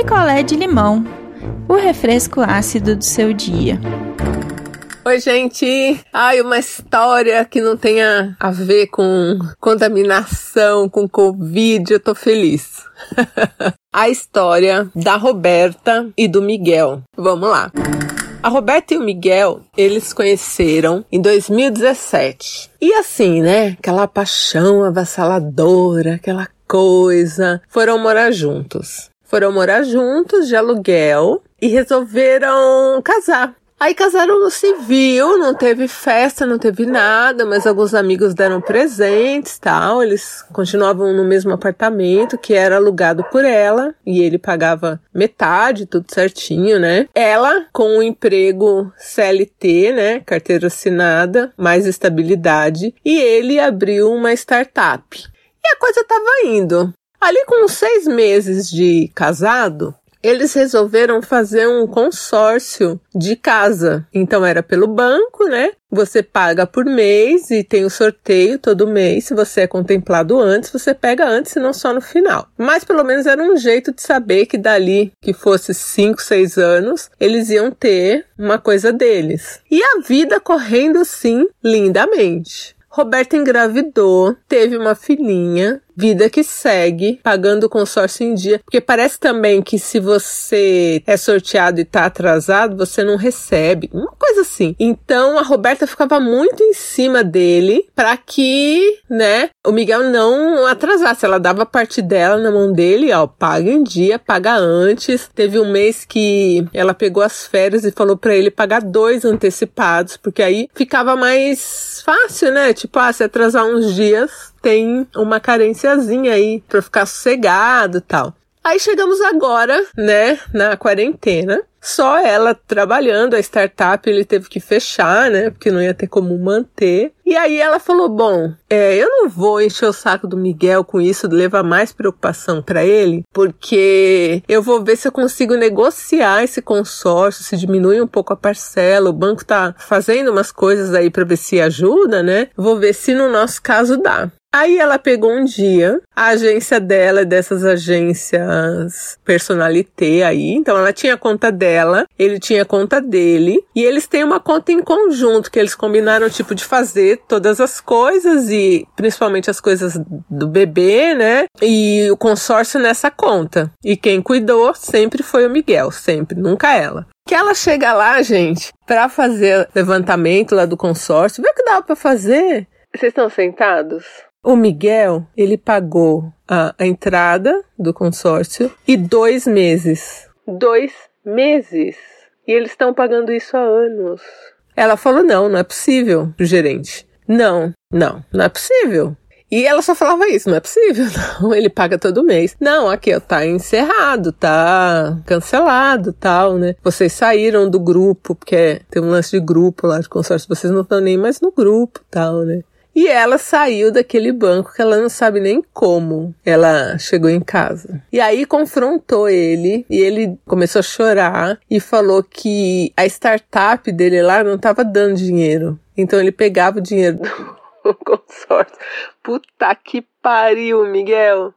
picolé de limão, o refresco ácido do seu dia. Oi, gente! Ai, uma história que não tenha a ver com contaminação, com Covid, eu tô feliz. a história da Roberta e do Miguel. Vamos lá. A Roberta e o Miguel, eles conheceram em 2017. E assim, né? Aquela paixão avassaladora, aquela coisa. Foram morar juntos. Foram morar juntos de aluguel e resolveram casar. Aí casaram no civil, não teve festa, não teve nada, mas alguns amigos deram presentes tal. Eles continuavam no mesmo apartamento que era alugado por ela e ele pagava metade, tudo certinho, né? Ela com um emprego CLT, né? Carteira assinada, mais estabilidade, e ele abriu uma startup. E a coisa tava indo. Ali com seis meses de casado, eles resolveram fazer um consórcio de casa. Então era pelo banco, né? Você paga por mês e tem o sorteio todo mês. Se você é contemplado antes, você pega antes, e não só no final. Mas pelo menos era um jeito de saber que dali que fosse 5, 6 anos, eles iam ter uma coisa deles. E a vida correndo sim lindamente. Roberta engravidou, teve uma filhinha, vida que segue, pagando o consórcio em dia, porque parece também que se você é sorteado e tá atrasado, você não recebe, uma coisa assim. Então a Roberta ficava muito em cima dele para que, né, o Miguel não atrasasse. Ela dava parte dela na mão dele, ó, paga em dia, paga antes. Teve um mês que ela pegou as férias e falou para ele pagar dois antecipados, porque aí ficava mais fácil, né? Tipo, ah, se atrasar uns dias, tem uma carênciazinha aí pra ficar sossegado e tal. Aí chegamos agora, né, na quarentena. Só ela trabalhando, a startup ele teve que fechar, né? Porque não ia ter como manter. E aí ela falou: Bom, é, eu não vou encher o saco do Miguel com isso, levar mais preocupação para ele, porque eu vou ver se eu consigo negociar esse consórcio, se diminui um pouco a parcela. O banco tá fazendo umas coisas aí para ver se ajuda, né? Vou ver se no nosso caso dá. Aí ela pegou um dia, a agência dela, dessas agências personalité aí, então ela tinha a conta dela, ele tinha a conta dele, e eles têm uma conta em conjunto, que eles combinaram, tipo, de fazer todas as coisas, e principalmente as coisas do bebê, né, e o consórcio nessa conta. E quem cuidou sempre foi o Miguel, sempre, nunca ela. Que ela chega lá, gente, para fazer levantamento lá do consórcio, vê o que dava para fazer? Vocês estão sentados? O Miguel, ele pagou a, a entrada do consórcio e dois meses. Dois meses. E eles estão pagando isso há anos. Ela falou: não, não é possível, gerente. Não, não, não é possível. E ela só falava isso, não é possível, não, ele paga todo mês. Não, aqui, ó, tá encerrado, tá cancelado, tal, né? Vocês saíram do grupo, porque tem um lance de grupo lá de consórcio, vocês não estão nem mais no grupo, tal, né? E ela saiu daquele banco que ela não sabe nem como ela chegou em casa. E aí confrontou ele e ele começou a chorar e falou que a startup dele lá não estava dando dinheiro. Então ele pegava o dinheiro do consórcio. Puta que pariu, Miguel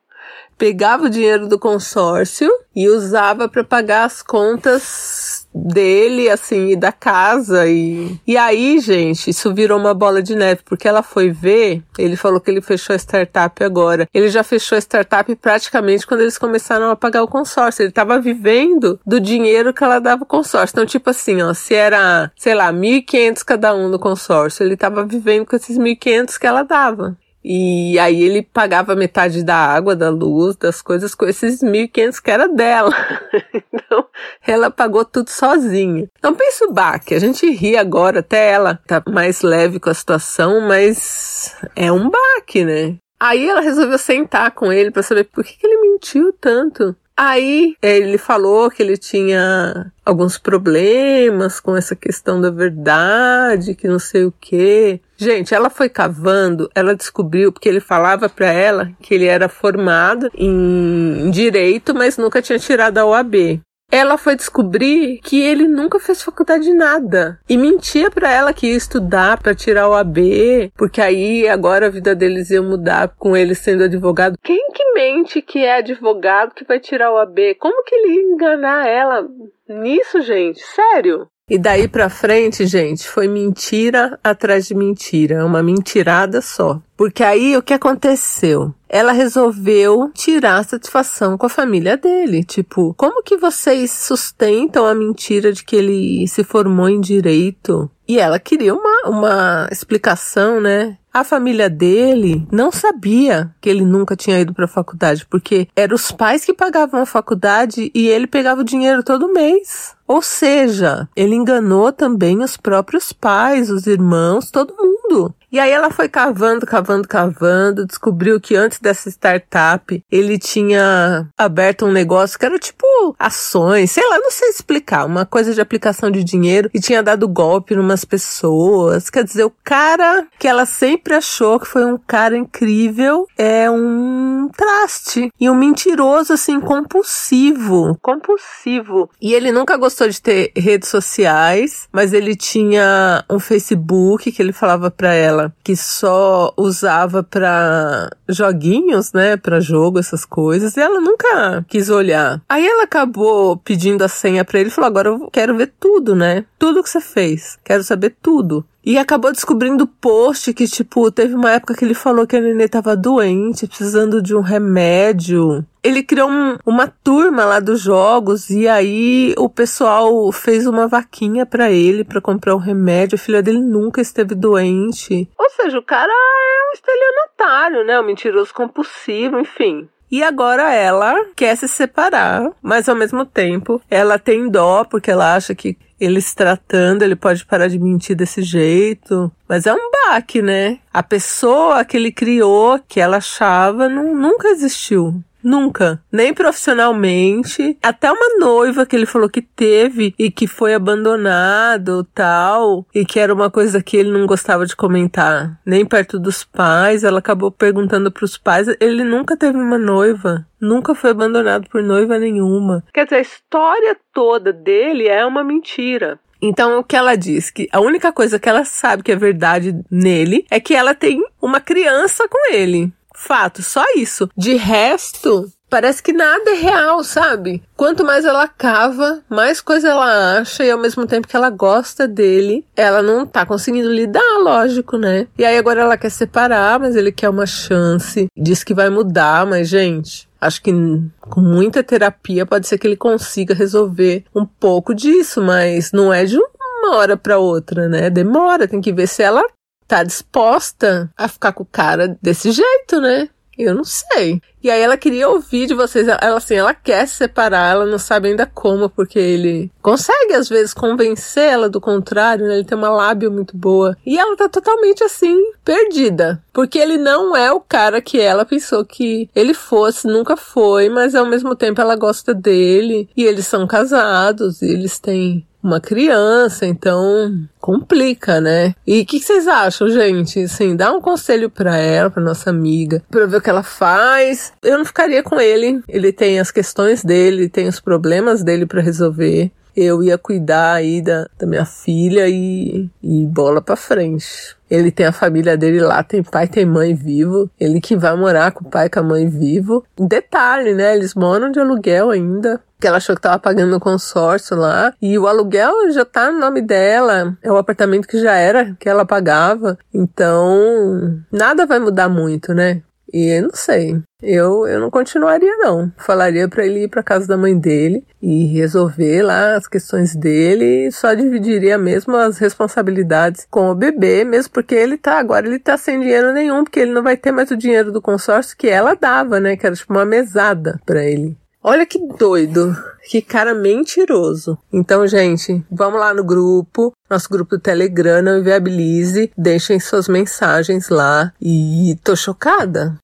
pegava o dinheiro do consórcio e usava para pagar as contas dele, assim, e da casa. E, e aí, gente, isso virou uma bola de neve, porque ela foi ver, ele falou que ele fechou a startup agora. Ele já fechou a startup praticamente quando eles começaram a pagar o consórcio. Ele estava vivendo do dinheiro que ela dava o consórcio. Então, tipo assim, ó, se era, sei lá, 1.500 cada um no consórcio, ele estava vivendo com esses 1.500 que ela dava. E aí ele pagava metade da água, da luz, das coisas com esses 1.500 que era dela. então, ela pagou tudo sozinha. Então pensa o baque, a gente ri agora, até ela tá mais leve com a situação, mas é um baque, né? Aí ela resolveu sentar com ele para saber por que, que ele mentiu tanto. Aí ele falou que ele tinha alguns problemas com essa questão da verdade, que não sei o quê. Gente, ela foi cavando, ela descobriu, porque ele falava para ela que ele era formado em direito, mas nunca tinha tirado a OAB. Ela foi descobrir que ele nunca fez faculdade de nada e mentia para ela que ia estudar para tirar o AB, porque aí agora a vida deles ia mudar com ele sendo advogado. Quem que mente que é advogado que vai tirar o AB? Como que ele ia enganar ela nisso, gente? Sério? E daí pra frente, gente, foi mentira atrás de mentira, uma mentirada só. Porque aí o que aconteceu? Ela resolveu tirar satisfação com a família dele. Tipo, como que vocês sustentam a mentira de que ele se formou em direito? E ela queria uma, uma explicação, né? A família dele não sabia que ele nunca tinha ido para a faculdade, porque eram os pais que pagavam a faculdade e ele pegava o dinheiro todo mês. Ou seja, ele enganou também os próprios pais, os irmãos, todo mundo. E aí ela foi cavando, cavando, cavando, descobriu que antes dessa startup ele tinha aberto um negócio que era tipo ações, sei lá, não sei explicar, uma coisa de aplicação de dinheiro e tinha dado golpe numas pessoas. Quer dizer, o cara que ela sempre achou que foi um cara incrível é um traste e um mentiroso assim compulsivo, compulsivo. E ele nunca gostou de ter redes sociais, mas ele tinha um Facebook que ele falava para ela que só usava para joguinhos, né, para jogo, essas coisas, e ela nunca quis olhar. Aí ela acabou pedindo a senha para ele e falou: "Agora eu quero ver tudo, né? Tudo que você fez. Quero saber tudo". E acabou descobrindo post que, tipo, teve uma época que ele falou que a nenê tava doente, precisando de um remédio. Ele criou um, uma turma lá dos jogos e aí o pessoal fez uma vaquinha para ele para comprar um remédio. A filha dele nunca esteve doente. Ou seja, o cara é um estelionatário, né? Um mentiroso compulsivo, enfim. E agora ela quer se separar, mas ao mesmo tempo ela tem dó porque ela acha que ele se tratando, ele pode parar de mentir desse jeito. Mas é um baque, né? A pessoa que ele criou, que ela achava, não, nunca existiu. Nunca. Nem profissionalmente. Até uma noiva que ele falou que teve e que foi abandonado tal. E que era uma coisa que ele não gostava de comentar. Nem perto dos pais. Ela acabou perguntando pros pais. Ele nunca teve uma noiva. Nunca foi abandonado por noiva nenhuma. Quer dizer, a história toda dele é uma mentira. Então, o que ela diz? Que a única coisa que ela sabe que é verdade nele é que ela tem uma criança com ele. Fato, só isso. De resto, parece que nada é real, sabe? Quanto mais ela cava, mais coisa ela acha e ao mesmo tempo que ela gosta dele, ela não tá conseguindo lidar, lógico, né? E aí agora ela quer separar, mas ele quer uma chance. Diz que vai mudar, mas gente, acho que com muita terapia pode ser que ele consiga resolver um pouco disso, mas não é de uma hora para outra, né? Demora, tem que ver se ela tá disposta a ficar com o cara desse jeito, né? Eu não sei. E aí ela queria ouvir de vocês. Ela assim, ela quer se separar, ela não sabe ainda como, porque ele consegue às vezes convencê-la do contrário, né? Ele tem uma lábia muito boa. E ela tá totalmente assim, perdida. Porque ele não é o cara que ela pensou que ele fosse, nunca foi, mas ao mesmo tempo ela gosta dele. E eles são casados, e eles têm uma criança, então complica, né? E o que, que, vocês acham, gente? Assim, dá um conselho para ela, para nossa amiga, para ver o que ela faz. Eu não ficaria com ele. Ele tem as questões dele, tem os problemas dele para resolver. Eu ia cuidar aí da, da minha filha e, e bola para frente. Ele tem a família dele lá, tem pai, tem mãe vivo. Ele que vai morar com o pai e com a mãe vivo. Detalhe, né? Eles moram de aluguel ainda que ela achou que estava pagando o consórcio lá, e o aluguel já tá no nome dela, é o apartamento que já era que ela pagava, então nada vai mudar muito, né? E eu não sei. Eu, eu não continuaria, não. Falaria para ele ir para casa da mãe dele e resolver lá as questões dele e só dividiria mesmo as responsabilidades com o bebê, mesmo porque ele tá agora ele tá sem dinheiro nenhum, porque ele não vai ter mais o dinheiro do consórcio que ela dava, né? Que era tipo uma mesada para ele. Olha que doido. Que cara mentiroso. Então, gente, vamos lá no grupo, nosso grupo do Telegram, não inviabilize, deixem suas mensagens lá. E tô chocada.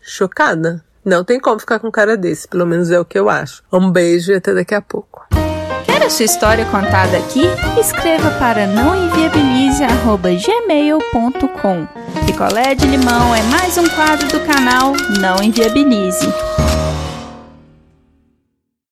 Chocada. Não tem como ficar com cara desse, pelo menos é o que eu acho. Um beijo e até daqui a pouco. Quer a sua história contada aqui? Escreva para nãoenviabilize.gmail.com Picolé de limão é mais um quadro do canal Não Enviabilize.